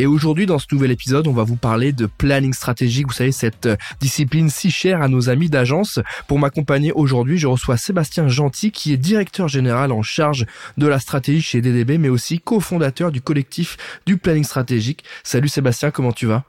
Et aujourd'hui, dans ce nouvel épisode, on va vous parler de planning stratégique. Vous savez, cette euh, discipline si chère à nos amis d'agence. Pour m'accompagner aujourd'hui, je reçois Sébastien Gentil, qui est directeur général en charge de la stratégie chez DDB, mais aussi cofondateur du collectif du planning stratégique. Salut Sébastien, comment tu vas?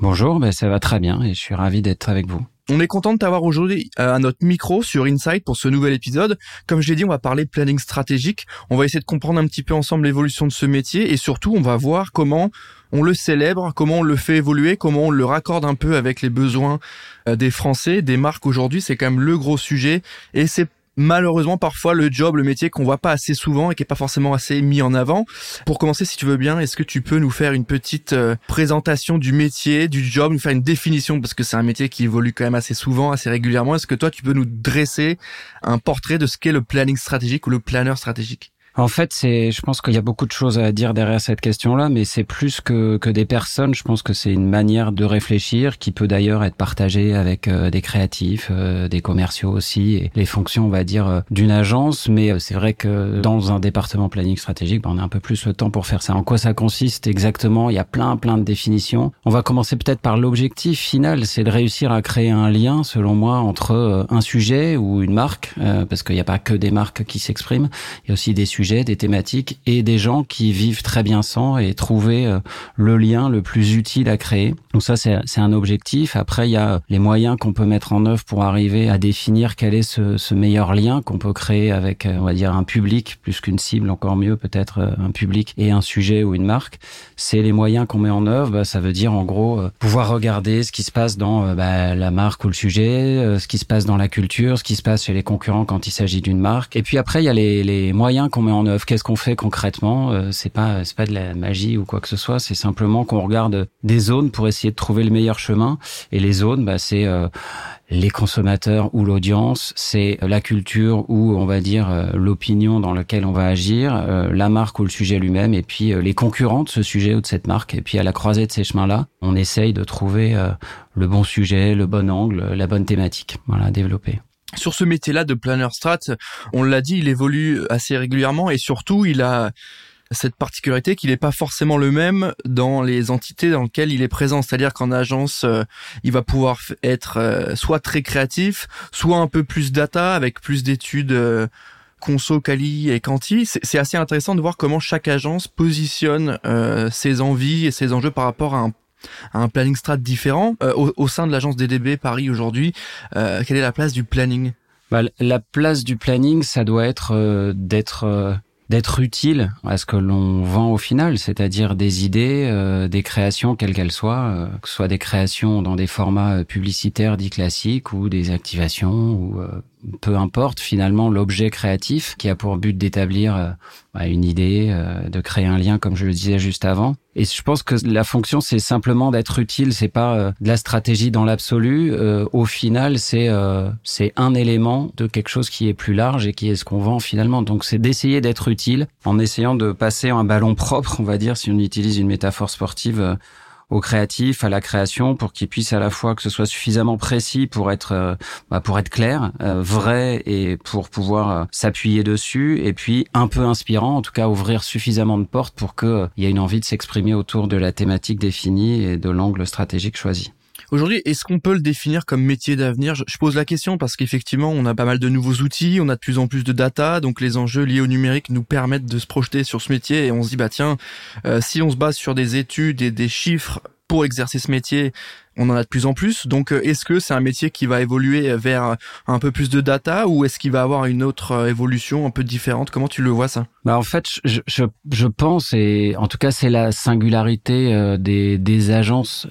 Bonjour, ben ça va très bien et je suis ravi d'être avec vous. On est content de t'avoir aujourd'hui euh, à notre micro sur Insight pour ce nouvel épisode. Comme je l'ai dit, on va parler planning stratégique. On va essayer de comprendre un petit peu ensemble l'évolution de ce métier et surtout, on va voir comment on le célèbre, comment on le fait évoluer, comment on le raccorde un peu avec les besoins euh, des Français, des marques aujourd'hui. C'est quand même le gros sujet et c'est malheureusement parfois le job, le métier qu'on voit pas assez souvent et qui est pas forcément assez mis en avant. Pour commencer, si tu veux bien, est-ce que tu peux nous faire une petite euh, présentation du métier, du job, nous faire une définition? Parce que c'est un métier qui évolue quand même assez souvent, assez régulièrement. Est-ce que toi, tu peux nous dresser un portrait de ce qu'est le planning stratégique ou le planner stratégique? En fait, c'est, je pense qu'il y a beaucoup de choses à dire derrière cette question-là, mais c'est plus que, que des personnes. Je pense que c'est une manière de réfléchir qui peut d'ailleurs être partagée avec euh, des créatifs, euh, des commerciaux aussi, et les fonctions, on va dire, euh, d'une agence. Mais c'est vrai que dans un département planning stratégique, ben, on a un peu plus le temps pour faire ça. En quoi ça consiste exactement? Il y a plein, plein de définitions. On va commencer peut-être par l'objectif final, c'est de réussir à créer un lien, selon moi, entre un sujet ou une marque, parce qu'il n'y a pas que des marques qui s'expriment. Il y a aussi des sujets des thématiques et des gens qui vivent très bien sans et trouver euh, le lien le plus utile à créer. Donc ça, c'est un objectif. Après, il y a les moyens qu'on peut mettre en œuvre pour arriver à définir quel est ce, ce meilleur lien qu'on peut créer avec, euh, on va dire, un public plus qu'une cible, encore mieux peut-être euh, un public et un sujet ou une marque. C'est les moyens qu'on met en œuvre. Bah, ça veut dire en gros pouvoir regarder ce qui se passe dans bah, la marque ou le sujet, ce qui se passe dans la culture, ce qui se passe chez les concurrents quand il s'agit d'une marque. Et puis après, il y a les, les moyens qu'on met en Qu'est-ce qu'on fait concrètement? Euh, C'est pas c'est pas de la magie ou quoi que ce soit. C'est simplement qu'on regarde des zones pour essayer de trouver le meilleur chemin. Et les zones, bah, c'est euh, les consommateurs ou l'audience, c'est la culture ou on va dire euh, l'opinion dans laquelle on va agir, la marque ou le sujet lui-même, et puis les concurrents de ce sujet ou de cette marque. Et puis à la croisée de ces chemins-là, on essaye de trouver le bon sujet, le bon angle, la bonne thématique, voilà, développer sur ce métier-là de planner strat, on l'a dit, il évolue assez régulièrement et surtout, il a cette particularité qu'il n'est pas forcément le même dans les entités dans lesquelles il est présent. C'est-à-dire qu'en agence, euh, il va pouvoir être euh, soit très créatif, soit un peu plus data avec plus d'études euh, conso, quali et quanti. C'est assez intéressant de voir comment chaque agence positionne ses envies et ses enjeux par rapport à un un planning strat différent. Euh, au, sein de l'agence DDB Paris aujourd'hui, euh, quelle est la place du planning bah, La place du planning, ça doit être euh, d'être d'être utile à ce que l'on vend au final, c'est-à-dire des idées, des créations quelles qu'elles soient, que ce soit des créations dans des formats publicitaires dits classiques ou des activations ou peu importe finalement l'objet créatif qui a pour but d'établir euh, bah, une idée, euh, de créer un lien comme je le disais juste avant. Et je pense que la fonction c'est simplement d'être utile, c'est pas euh, de la stratégie dans l'absolu. au final, c'est c'est un élément de quelque chose qui est plus large et qui est ce qu'on vend finalement. Donc c'est d'essayer d'être utile en essayant de passer un ballon propre, on va dire si on utilise une métaphore sportive au créatif, à la création, pour qu'il puisse à la fois que ce soit suffisamment précis pour être euh, bah, pour être clair, euh, vrai et pour pouvoir euh, s'appuyer dessus, et puis un peu inspirant, en tout cas ouvrir suffisamment de portes pour qu'il y ait une envie de s'exprimer autour de la thématique définie et de l'angle stratégique choisi. Aujourd'hui, est-ce qu'on peut le définir comme métier d'avenir? Je, pose la question parce qu'effectivement, on a pas mal de nouveaux outils, on a de plus en plus de data, donc les enjeux liés au numérique nous permettent de se projeter sur ce métier et on se dit bah tiens, euh, si on se base sur des études et des chiffres pour exercer ce métier, on en a de plus en plus. Donc, euh, est-ce que c'est un métier qui va évoluer vers un peu plus de data ou est-ce qu'il va avoir une autre euh, évolution un peu différente? Comment tu le vois ça? Bah en fait, je, je, je, pense et en tout cas c'est la singularité des, des agences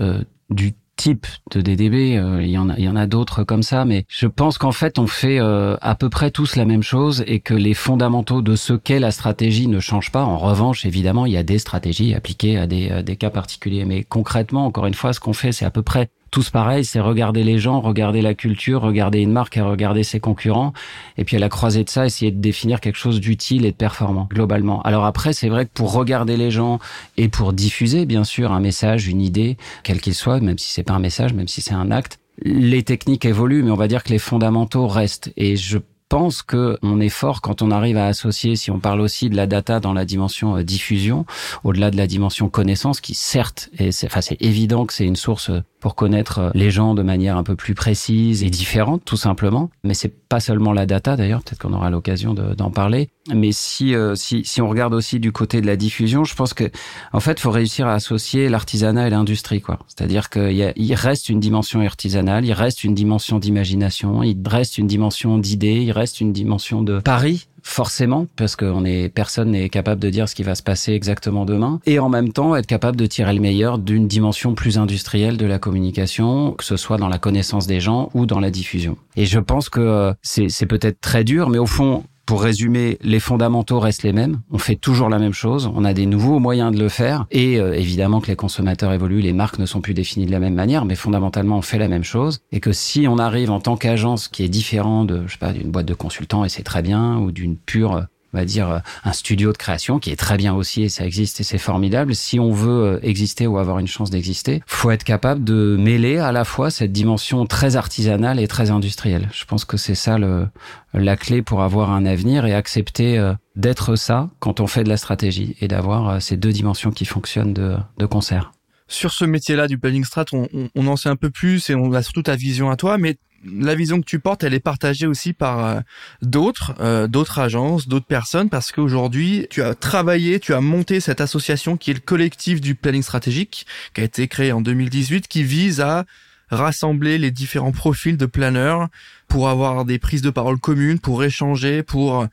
du type de DDB, euh, il y en a, il y en a d'autres comme ça, mais je pense qu'en fait on fait euh, à peu près tous la même chose et que les fondamentaux de ce qu'est la stratégie ne changent pas. En revanche, évidemment, il y a des stratégies appliquées à des, des cas particuliers, mais concrètement, encore une fois, ce qu'on fait, c'est à peu près tous pareil, c'est regarder les gens, regarder la culture, regarder une marque et regarder ses concurrents. Et puis à la croisée de ça, essayer de définir quelque chose d'utile et de performant, globalement. Alors après, c'est vrai que pour regarder les gens et pour diffuser, bien sûr, un message, une idée, quel qu'il soit, même si c'est pas un message, même si c'est un acte, les techniques évoluent, mais on va dire que les fondamentaux restent. Et je pense que on est fort quand on arrive à associer, si on parle aussi de la data dans la dimension euh, diffusion, au-delà de la dimension connaissance, qui certes, et c'est, enfin c'est évident que c'est une source pour connaître euh, les gens de manière un peu plus précise et différente, tout simplement. Mais c'est pas seulement la data, d'ailleurs, peut-être qu'on aura l'occasion d'en parler. Mais si, euh, si, si on regarde aussi du côté de la diffusion, je pense que, en fait, faut réussir à associer l'artisanat et l'industrie, quoi. C'est-à-dire qu'il il reste une dimension artisanale, il reste une dimension d'imagination, il reste une dimension d'idées, il reste une dimension de pari forcément, parce qu'on est personne n'est capable de dire ce qui va se passer exactement demain, et en même temps être capable de tirer le meilleur d'une dimension plus industrielle de la communication, que ce soit dans la connaissance des gens ou dans la diffusion. Et je pense que euh, c'est peut-être très dur, mais au fond, pour résumer, les fondamentaux restent les mêmes. On fait toujours la même chose. On a des nouveaux moyens de le faire. Et euh, évidemment que les consommateurs évoluent, les marques ne sont plus définies de la même manière, mais fondamentalement, on fait la même chose. Et que si on arrive en tant qu'agence qui est différent de, je sais pas, d'une boîte de consultants, et c'est très bien, ou d'une pure on va dire euh, un studio de création qui est très bien aussi et ça existe et c'est formidable. Si on veut euh, exister ou avoir une chance d'exister, faut être capable de mêler à la fois cette dimension très artisanale et très industrielle. Je pense que c'est ça le, la clé pour avoir un avenir et accepter euh, d'être ça quand on fait de la stratégie et d'avoir ces deux dimensions qui fonctionnent de, de concert sur ce métier-là du planning strat, on, on, en sait un peu plus et on a surtout ta vision à toi, mais la vision que tu portes, elle est partagée aussi par euh, d'autres, euh, d'autres agences, d'autres personnes, parce qu'aujourd'hui, tu as travaillé, tu as monté cette association qui est le collectif du planning stratégique, qui a été créé en 2018, qui vise à rassembler les différents profils de planeurs pour avoir des prises de parole communes, pour échanger, pour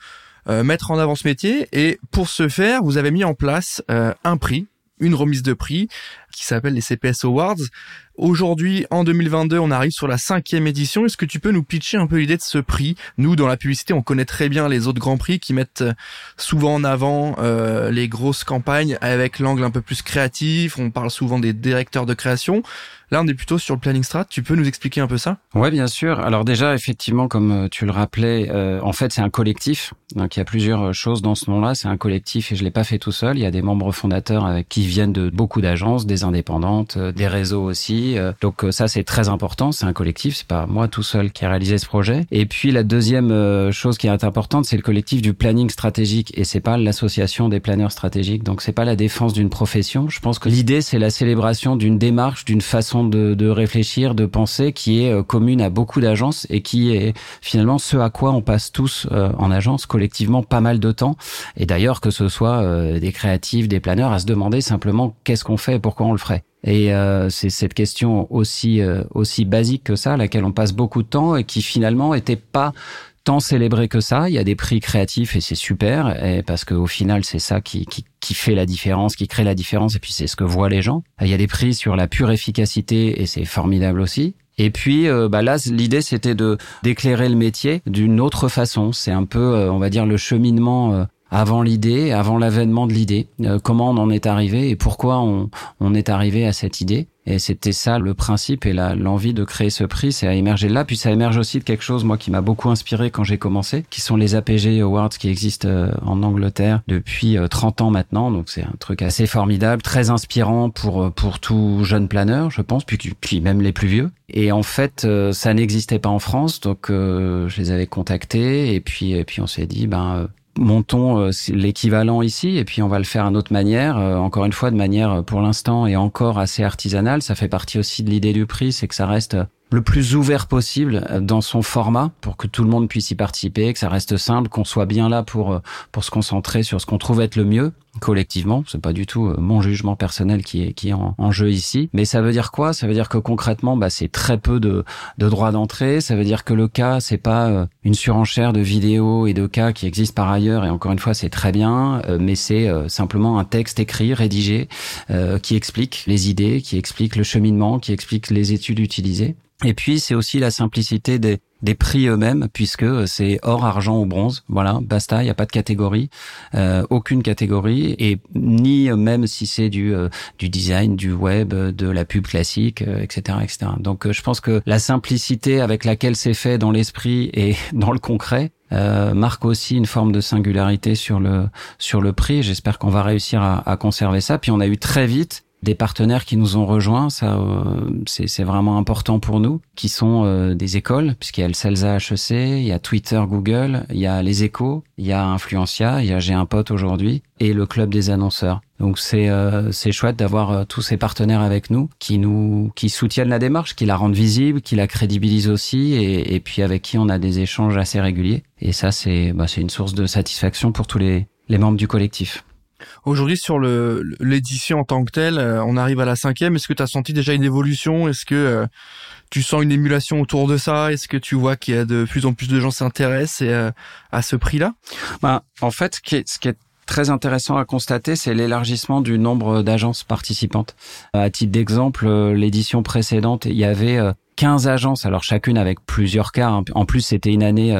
euh, mettre en avant ce métier. Et pour ce faire, vous avez mis en place un prix, une remise de prix qui s'appelle les CPS Awards. Aujourd'hui, en 2022, on arrive sur la cinquième édition. Est-ce que tu peux nous pitcher un peu l'idée de ce prix? Nous, dans la publicité, on connaît très bien les autres grands prix qui mettent euh, souvent en avant euh, les grosses campagnes avec l'angle un peu plus créatif. On parle souvent des directeurs de création. Là, on est plutôt sur le planning strat. Tu peux nous expliquer un peu ça? Ouais, bien sûr. Alors déjà, effectivement, comme euh, tu le rappelais, en fait, c'est un collectif. Donc, il y a plusieurs choses dans ce nom-là. C'est un collectif et je l'ai pas fait tout seul. Il y a des membres fondateurs avec qui viennent de beaucoup d'agences, indépendantes, des réseaux aussi euh, donc euh, ça c'est très important, c'est un collectif, c'est pas moi tout seul qui a réalisé ce projet. Et puis la deuxième euh, chose qui est importante, c'est le collectif du planning stratégique et c'est pas l'association des planeurs stratégiques. Donc c'est pas la défense d'une profession. Je pense que l'idée c'est la célébration d'une démarche, d'une façon de, de, réfléchir, de penser qui est commune à beaucoup d'agences et qui est finalement ce à quoi on passe tous en agence collectivement pas mal de temps. Et d'ailleurs que ce soit des créatifs, des planeurs, à se demander simplement qu'est-ce qu'on fait pourquoi on le ferait. Et euh, c'est cette question aussi euh, aussi basique que ça, à laquelle on passe beaucoup de temps et qui finalement était pas tant célébrée que ça. Il y a des prix créatifs et c'est super, et parce qu'au final c'est ça qui, qui, qui fait la différence, qui crée la différence, et puis c'est ce que voient les gens. Il y a des prix sur la pure efficacité et c'est formidable aussi. Et puis euh, bah là, l'idée c'était de d'éclairer le métier d'une autre façon. C'est un peu, on va dire, le cheminement avant l'idée, avant l'avènement de l'idée, euh, comment on en est arrivé et pourquoi on, on est arrivé à cette idée. Et c'était ça le principe et l'envie de créer ce prix, c'est à émerger là. Puis ça émerge aussi de quelque chose, moi, qui m'a beaucoup inspiré quand j'ai commencé, qui sont les APG Awards qui existent euh, en Angleterre depuis 30 euh, ans maintenant. Donc c'est un truc assez formidable, très inspirant pour pour tout jeune planeur, je pense, puis, puis même les plus vieux. Et en fait, ça n'existait pas en France, donc je les avais contactés et puis et puis on s'est dit, ben montons euh, l'équivalent ici et puis on va le faire d'une autre manière, euh, encore une fois de manière euh, pour l'instant et encore assez artisanale. Ça fait partie aussi de l'idée du prix, c'est que ça reste le plus ouvert possible dans son format pour que tout le monde puisse y participer, que ça reste simple, qu'on soit bien là pour pour se concentrer sur ce qu'on trouve être le mieux collectivement. C'est pas du tout euh, mon jugement personnel qui est qui est en, jeu ici. Mais ça veut dire quoi? Ça veut dire que concrètement, bah, c'est très peu de de droits d'entrée. Ça veut dire que le cas, c'est pas euh, une surenchère de vidéos et de cas qui existent par ailleurs. Et encore une fois, c'est très bien, euh, mais c'est simplement un texte écrit, rédigé, qui explique les idées, qui explique le cheminement, qui explique les études utilisées. Et puis c'est aussi la simplicité des, des prix eux-mêmes, puisque c'est or, argent ou bronze. Voilà, basta, il n'y a pas de catégorie, euh, aucune catégorie, et ni même si c'est du, euh, du design, du web, de la pub classique, etc., etc. Donc je pense que la simplicité avec laquelle c'est fait dans l'esprit et dans le concret, euh, marque aussi une forme de singularité sur le sur le prix. J'espère qu'on va réussir à, à, conserver ça. Puis on a eu très vite des partenaires qui nous ont rejoints, ça euh, c'est vraiment important pour nous, qui sont euh, des écoles, puisqu'il y a le CELSA HEC, il y a Twitter, Google, il y a les échos, il y a Influencia, il y a J'ai un pote aujourd'hui, et le club des annonceurs. Donc c'est euh, c'est chouette d'avoir tous ces partenaires avec nous qui nous qui soutiennent la démarche, qui la rendent visible, qui la crédibilisent aussi, et, et puis avec qui on a des échanges assez réguliers. Et ça c'est bah, c'est une source de satisfaction pour tous les les membres du collectif. Aujourd'hui, sur le l'édition en tant que telle, euh, on arrive à la cinquième. Est-ce que tu as senti déjà une évolution? Est-ce que euh, tu sens une émulation autour de ça? Est-ce que tu vois qu'il y a de plus en plus de gens s'intéressent euh, à ce prix-là? Bah, En fait, ce qui est, ce qui est très intéressant à constater, c'est l'élargissement du nombre d'agences participantes. À titre d'exemple, l'édition précédente, il y avait 15 agences, alors chacune avec plusieurs cas. Hein. En plus, c'était une année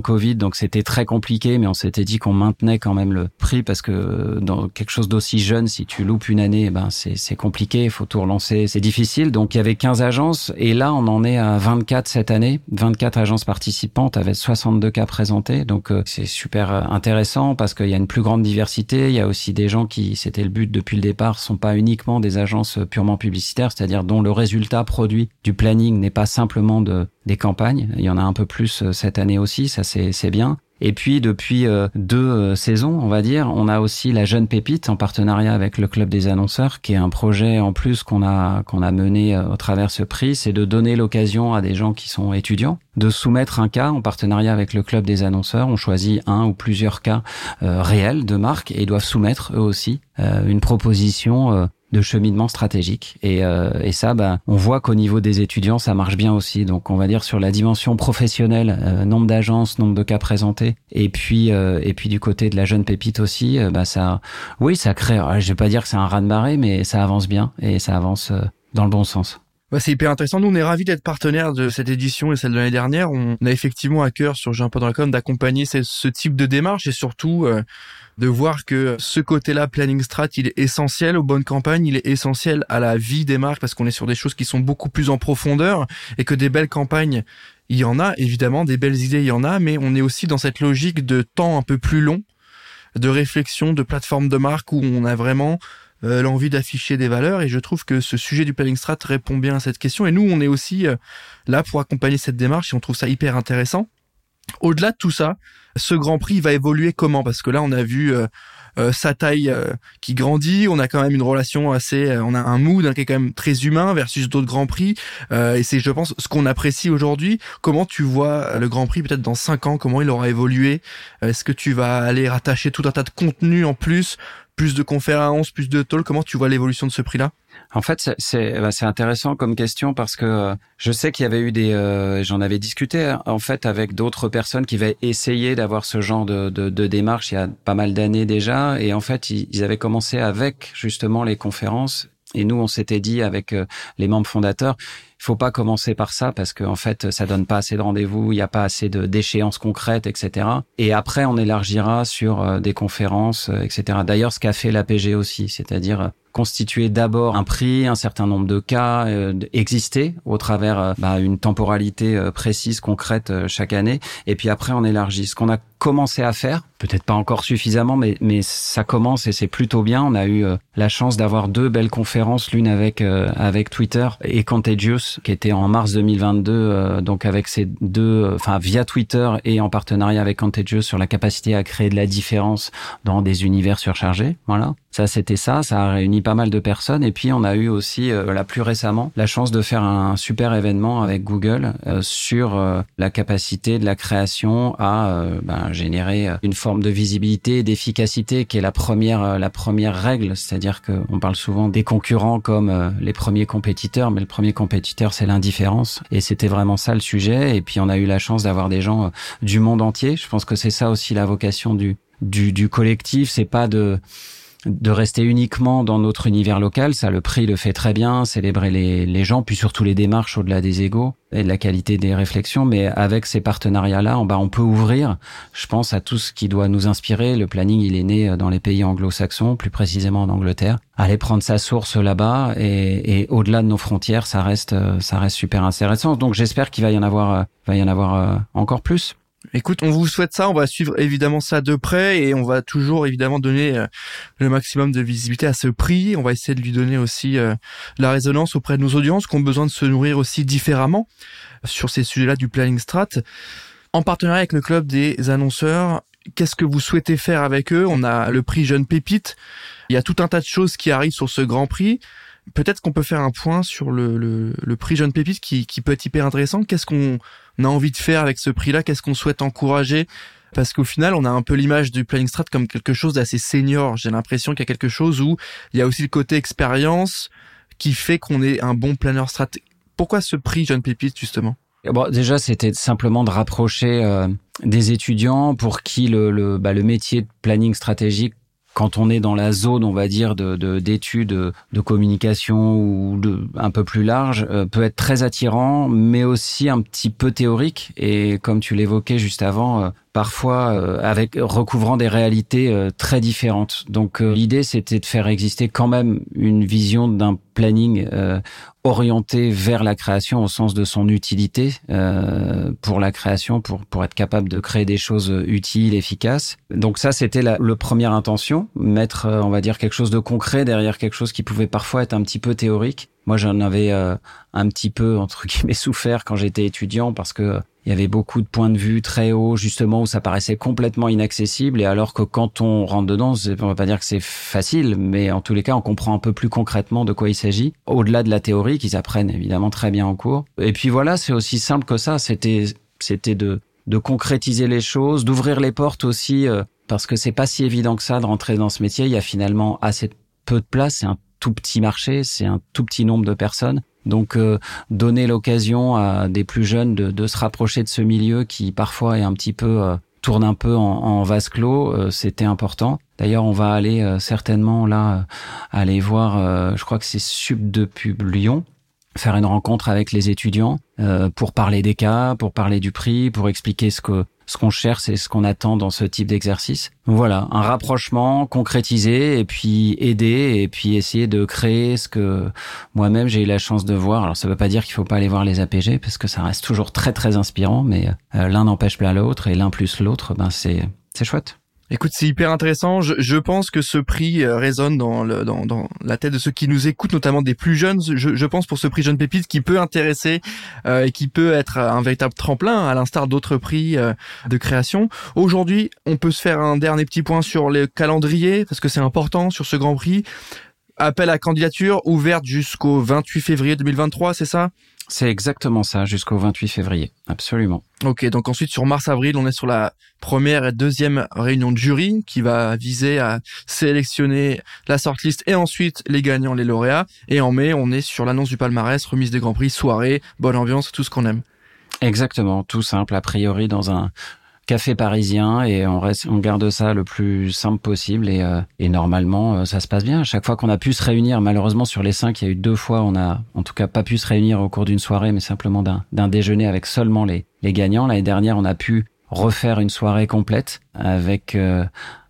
Covid, donc c'était très compliqué, mais on s'était dit qu'on maintenait quand même le prix parce que dans quelque chose d'aussi jeune, si tu loupes une année, eh ben c'est compliqué, il faut tout relancer, c'est difficile. Donc il y avait 15 agences et là on en est à 24 cette année, 24 agences participantes avec 62 cas présentés, donc euh, c'est super euh, intéressant parce qu'il y a une plus grande diversité, il y a aussi des gens qui, c'était le but depuis le départ, sont pas uniquement des agences purement publicitaires, c'est-à-dire dont le résultat produit du planning n'est pas simplement de des campagnes. Il y en a un peu plus euh, cette année aussi, ça c'est bien. Et puis depuis euh, deux euh, saisons, on va dire, on a aussi la jeune pépite en partenariat avec le club des annonceurs, qui est un projet en plus qu'on a qu'on a mené au travers ce prix, c'est de donner l'occasion à des gens qui sont étudiants de soumettre un cas en partenariat avec le club des annonceurs. On choisit un ou plusieurs cas réels de marque et ils doivent soumettre eux aussi une proposition de cheminement stratégique. Et, euh, et ça, bah, on voit qu'au niveau des étudiants, ça marche bien aussi. Donc, on va dire sur la dimension professionnelle, euh, nombre d'agences, nombre de cas présentés, et puis euh, et puis du côté de la jeune pépite aussi, bah ça, oui, ça crée. Je vais pas dire que c'est un raz de marée, mais ça avance bien et ça avance dans le bon sens. C'est hyper intéressant. Nous, on est ravis d'être partenaires de cette édition et celle de l'année dernière. On a effectivement à cœur sur J'ai un d'accompagner ce, ce, type de démarche et surtout de voir que ce côté-là, planning strat, il est essentiel aux bonnes campagnes, il est essentiel à la vie des marques parce qu'on est sur des choses qui sont beaucoup plus en profondeur et que des belles campagnes, il y en a évidemment, des belles idées, il y en a, mais on est aussi dans cette logique de temps un peu plus long, de réflexion, de plateforme de marque où on a vraiment euh, l'envie d'afficher des valeurs et je trouve que ce sujet du planning strat répond bien à cette question et nous on est aussi euh, là pour accompagner cette démarche et on trouve ça hyper intéressant. Au-delà de tout ça, ce Grand Prix va évoluer comment? Parce que là, on a vu euh, euh, sa taille euh, qui grandit, on a quand même une relation assez, on a un mood hein, qui est quand même très humain versus d'autres Grands Prix. et c'est, je pense, ce qu'on apprécie aujourd'hui. Comment tu vois le Grand Prix peut-être dans cinq ans? Comment il aura évolué? Est-ce que tu vas aller rattacher tout un tas de contenu en plus plus de conférences, plus de talks. Comment tu vois l'évolution de ce prix-là? En fait, c'est c'est intéressant comme question parce que euh, je sais qu'il y avait eu des, euh, j'en avais discuté hein, en fait avec d'autres personnes qui avaient essayé d'avoir ce genre de, de, de, démarche il y a pas mal d'années déjà, et en fait ils, avaient commencé avec justement les conférences. Et nous, on s'était dit avec euh, les membres fondateurs, faut pas commencer par ça parce qu'en en fait, ça donne pas assez de rendez-vous, il n'y a pas assez de d'échéances concrètes, etc. Et après, on élargira sur euh, des conférences, euh, etc. D'ailleurs, ce qu'a fait l'APG aussi, c'est-à-dire constituer d'abord un prix, un certain nombre de cas, exister au travers bah, une temporalité précise, concrète chaque année, et puis après on élargit. Ce qu'on a commencé à faire, peut-être pas encore suffisamment, mais, mais ça commence et c'est plutôt bien. On a eu la chance d'avoir deux belles conférences, l'une avec avec Twitter et Contagious qui était en mars 2022, euh, donc avec ces deux, euh, enfin via Twitter et en partenariat avec Contagious sur la capacité à créer de la différence dans des univers surchargés. Voilà. Ça, c'était ça. Ça a réuni pas mal de personnes. Et puis, on a eu aussi, euh, là plus récemment, la chance de faire un super événement avec Google euh, sur euh, la capacité de la création à ben, générer une forme de visibilité, d'efficacité, qui est la première, la première règle. C'est-à-dire qu'on parle souvent des concurrents comme les premiers compétiteurs, mais le premier compétiteur, c'est l'indifférence. Et c'était vraiment ça le sujet. Et puis, on a eu la chance d'avoir des gens du monde entier. Je pense que c'est ça aussi la vocation du du, du collectif. C'est pas de de rester uniquement dans notre univers local. Ça, le prix le fait très bien, célébrer les, les gens, puis surtout les démarches au-delà des égaux et de la qualité des réflexions. Mais avec ces partenariats-là, on, bah, on peut ouvrir, je pense, à tout ce qui doit nous inspirer. Le planning, il est né dans les pays anglo-saxons, plus précisément en Angleterre. Aller prendre sa source là-bas et, et au-delà de nos frontières, ça reste, ça reste super intéressant. Donc j'espère qu'il va y en avoir, va y en avoir euh, encore plus. Écoute, on vous souhaite ça, on va suivre évidemment ça de près et on va toujours évidemment donner euh, le maximum de visibilité à ce prix. On va essayer de lui donner aussi euh, la résonance auprès de nos audiences qui ont besoin de se nourrir aussi différemment sur ces sujets-là du planning strat. En partenariat avec le club des annonceurs, qu'est-ce que vous souhaitez faire avec eux? On a le prix Jeune Pépite. Il y a tout un tas de choses qui arrivent sur ce grand prix. Peut-être qu'on peut faire un point sur le, prix Jeune Pépite qui, qui peut être hyper intéressant. Qu'est-ce qu'on a envie de faire avec ce prix-là Qu'est-ce qu'on souhaite encourager? Parce qu'au final, on a un peu l'image du planning strat comme quelque chose d'assez senior. J'ai l'impression qu'il y a quelque chose où il y a aussi le côté expérience qui fait qu'on est un bon planner strat. Pourquoi ce prix Jeune Pépite justement? Bon, déjà, c'était simplement de rapprocher euh, des étudiants pour qui le, le, bah, le métier de planning stratégique quand on est dans la zone, on va dire, de d'études, de, communication ou de un peu plus large, euh, peut être très attirant, mais aussi un petit peu théorique. Et comme tu l'évoquais juste avant, euh, parfois euh, avec recouvrant des réalités euh, très différentes. Donc euh, l'idée c'était de faire exister quand même une vision d'un planning orienté vers la création au sens de son utilité pour la création, pour pour être capable de créer des choses utiles, efficaces. Donc ça c'était la le première intention, mettre on va dire quelque chose de concret derrière quelque chose qui pouvait parfois être un petit peu théorique. Moi j'en avais un petit peu entre guillemets souffert quand j'étais étudiant parce que il y avait beaucoup de points de vue très hauts, justement, où ça paraissait complètement inaccessible. Et alors que quand on rentre dedans, on va pas dire que c'est facile, mais en tous les cas, on comprend un peu plus concrètement de quoi il s'agit. Au-delà de la théorie, qu'ils apprennent évidemment très bien en cours. Et puis voilà, c'est aussi simple que ça. C'était, c'était de, de concrétiser les choses, d'ouvrir les portes aussi, euh, parce que c'est pas si évident que ça de rentrer dans ce métier. Il y a finalement assez peu de place. C'est un tout petit marché, c'est un tout petit nombre de personnes. Donc euh, donner l'occasion à des plus jeunes de, de, se rapprocher de ce milieu qui parfois est un petit peu euh, tourne un peu en, en vase clos, euh, c'était important. D'ailleurs, on va aller certainement là aller voir, je crois que c'est Sub de Pub Lyon, faire une rencontre avec les étudiants pour parler des cas, pour parler du prix, pour expliquer ce que ce qu'on cherche et ce qu'on attend dans ce type d'exercice. Voilà, un rapprochement concrétisé et puis aider et puis essayer de créer ce que moi-même j'ai eu la chance de voir. Alors ça veut pas dire qu'il faut pas aller voir les APG parce que ça reste toujours très très inspirant, mais euh, l'un n'empêche pas l'autre et l'un plus l'autre, ben c'est c'est chouette. Écoute, c'est hyper intéressant. Je, je, pense que ce prix euh, résonne dans, le, dans, dans, la tête de ceux qui nous écoutent, notamment des plus jeunes. Je, je pense pour ce prix Jeune Pépite qui peut intéresser euh, et qui peut être un véritable tremplin, à l'instar d'autres prix euh, de création. Aujourd'hui, on peut se faire un dernier petit point sur le calendrier, parce que c'est important sur ce Grand Prix. Appel à candidature ouverte jusqu'au 28 février 2023, c'est ça? C'est exactement ça, jusqu'au 28 février. Absolument. Ok, donc ensuite sur mars-avril, on est sur la première et deuxième réunion de jury qui va viser à sélectionner la sortlist et ensuite les gagnants, les lauréats. Et en mai, on est sur l'annonce du palmarès, remise des grands prix, soirée, bonne ambiance, tout ce qu'on aime. Exactement, tout simple, a priori dans un café parisien et on reste, on garde ça le plus simple possible et, euh, et normalement euh, ça se passe bien. chaque fois qu'on a pu se réunir, malheureusement sur les cinq, il y a eu deux fois on a en tout cas pas pu se réunir au cours d'une soirée, mais simplement d'un, d'un déjeuner avec seulement les, les gagnants. L'année dernière, on a pu refaire une soirée complète avec euh,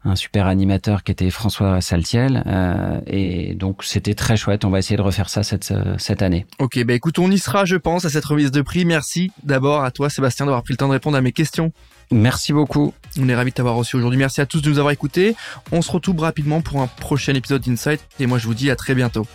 un super animateur qui était François Saltiel euh, et donc c'était très chouette on va essayer de refaire ça cette cette année ok bah écoute on y sera je pense à cette remise de prix merci d'abord à toi Sébastien d'avoir pris le temps de répondre à mes questions Merci beaucoup. On est ravis de t'avoir reçu aujourd'hui. Merci à tous de nous avoir écoutés. On se retrouve rapidement pour un prochain épisode d'Insight et moi je vous dis à très bientôt.